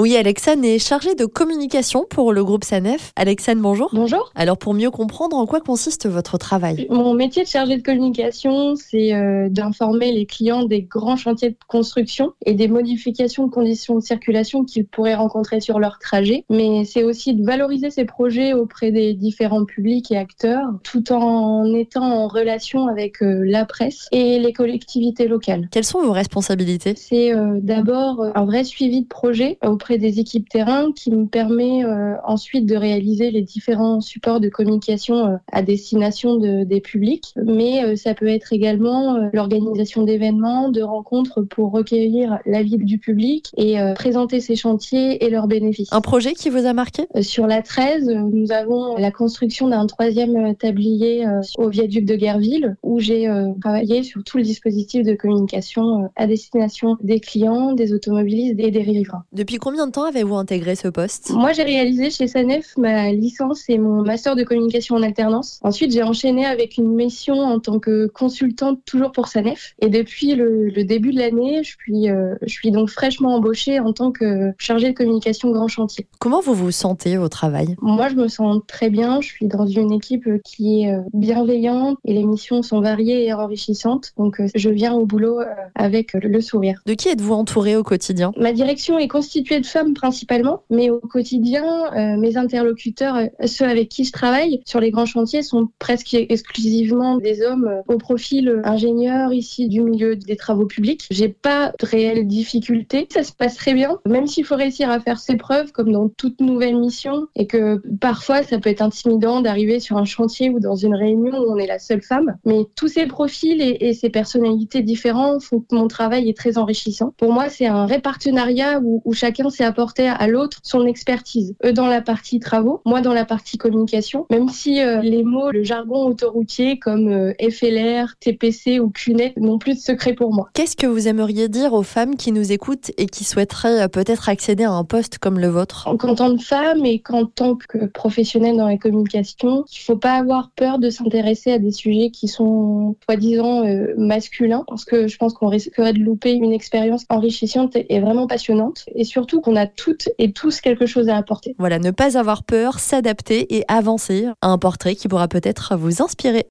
Oui, Alexane est chargée de communication pour le groupe SANEF. Alexane, bonjour. Bonjour. Alors, pour mieux comprendre, en quoi consiste votre travail? Mon métier de chargée de communication, c'est euh, d'informer les clients des grands chantiers de construction et des modifications de conditions de circulation qu'ils pourraient rencontrer sur leur trajet. Mais c'est aussi de valoriser ces projets auprès des différents publics et acteurs, tout en étant en relation avec euh, la presse et les collectivités locales. Quelles sont vos responsabilités? C'est euh, d'abord un vrai suivi de projet auprès des équipes terrain qui me permet euh, ensuite de réaliser les différents supports de communication euh, à destination de, des publics. Mais euh, ça peut être également l'organisation d'événements, de rencontres pour recueillir l'avis du public et présenter ces chantiers et leurs bénéfices. Un projet qui vous a marqué? Sur la 13, euh, nous avons la construction d'un troisième tablier au viaduc de Guerville où j'ai travaillé sur tout le dispositif de communication à destination des clients, des automobilistes et des riverains. Depuis combien de temps avez-vous intégré ce poste? Moi, j'ai réalisé chez SANEF ma licence et mon master de communication en alternance. Ensuite, j'ai enchaîné avec une mission en tant que consultante toujours pour SANEF. Et depuis le, le début de l'année, je suis, euh, je suis donc fraîchement embauchée en tant que chargée de communication grand chantier. Comment vous vous sentez au travail? Moi, je me sens très bien. Je suis dans une équipe qui est euh, bienveillante et les missions sont variées et enrichissantes. Donc, euh, je viens au boulot avec le sourire. De qui êtes-vous entouré au quotidien? Ma direction est constituée de femmes principalement, mais au quotidien, euh, mes interlocuteurs, euh, ceux avec qui je travaille sur les grands chantiers, sont presque exclusivement des hommes euh, au profil ingénieur ici du milieu des travaux publics. J'ai pas de réelles difficultés, ça se passe très bien, même s'il faut réussir à faire ses preuves comme dans toute nouvelle mission et que parfois ça peut être intimidant d'arriver sur un chantier ou dans une réunion où on est la seule femme. Mais tous ces profils et, et ces personnalités différentes font que mon travail est très enrichissant. Pour moi, c'est un vrai partenariat où, où chacun s'est apporté à l'autre son expertise. Eux dans la partie travaux, moi dans la partie communication. Même si euh, les mots, le jargon autoroutier comme euh, FLR, TPC ou CUNET n'ont plus de secret pour moi. Qu'est-ce que vous aimeriez dire aux femmes qui nous écoutent et qui souhaiteraient euh, peut-être accéder à un poste comme le vôtre? En tant que femme et qu'en tant que professionnelle dans la communication, il faut pas avoir peur de s'intéresser à des sujets qui sont soi-disant euh, masculins parce que je pense qu'on risquerait de louper une expérience enrichissante et vraiment passionnante et surtout qu'on a toutes et tous quelque chose à apporter. Voilà, ne pas avoir peur, s'adapter et avancer à un portrait qui pourra peut-être vous inspirer.